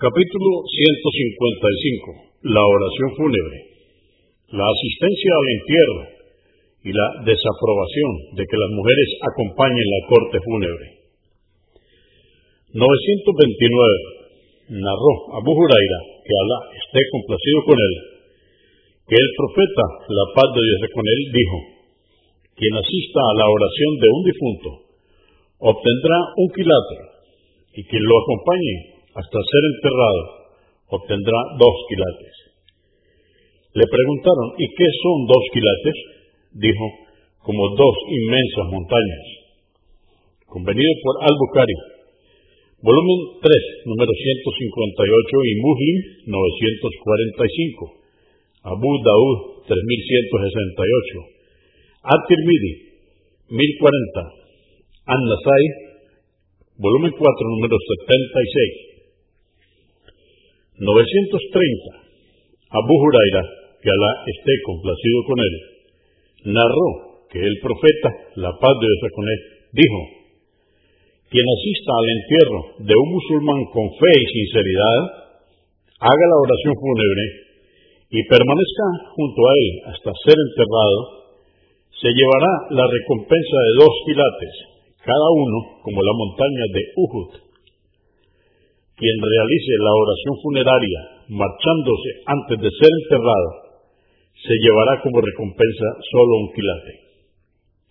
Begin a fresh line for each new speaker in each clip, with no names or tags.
Capítulo 155. La oración fúnebre. La asistencia al entierro y la desaprobación de que las mujeres acompañen la corte fúnebre. 929. Narró Abu Huraira, que Alá esté complacido con él, que el profeta, la paz de Dios con él, dijo, quien asista a la oración de un difunto obtendrá un quilátero, y quien lo acompañe hasta ser enterrado obtendrá dos quilates. Le preguntaron, ¿y qué son dos quilates? Dijo, como dos inmensas montañas. Convenido por Al-Bukhari, volumen 3, número 158 y Muslim 945, Abu Daud 3168, At-Tirmidhi 1040, An-Nasai, volumen 4, número 76. 930. Abu Huraira, que Alá esté complacido con él, narró que el profeta, la paz de Dios con él, dijo, quien asista al entierro de un musulmán con fe y sinceridad, haga la oración fúnebre y permanezca junto a él hasta ser enterrado, se llevará la recompensa de dos filates, cada uno como la montaña de Uhud. Quien realice la oración funeraria marchándose antes de ser enterrado, se llevará como recompensa solo un quilate.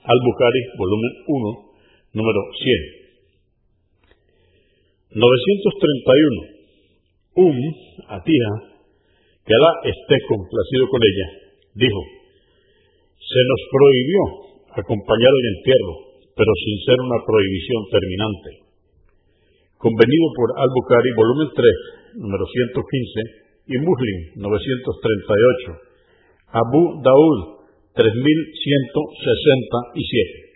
Al-Bukhari, volumen 1, número 100. 931. Um, Atía, que Alá esté complacido con ella, dijo, se nos prohibió acompañar el entierro pero sin ser una prohibición terminante. Convenido por Al-Bukhari, volumen 3, número 115, y Muslim, 938. Abu Daud, 3167.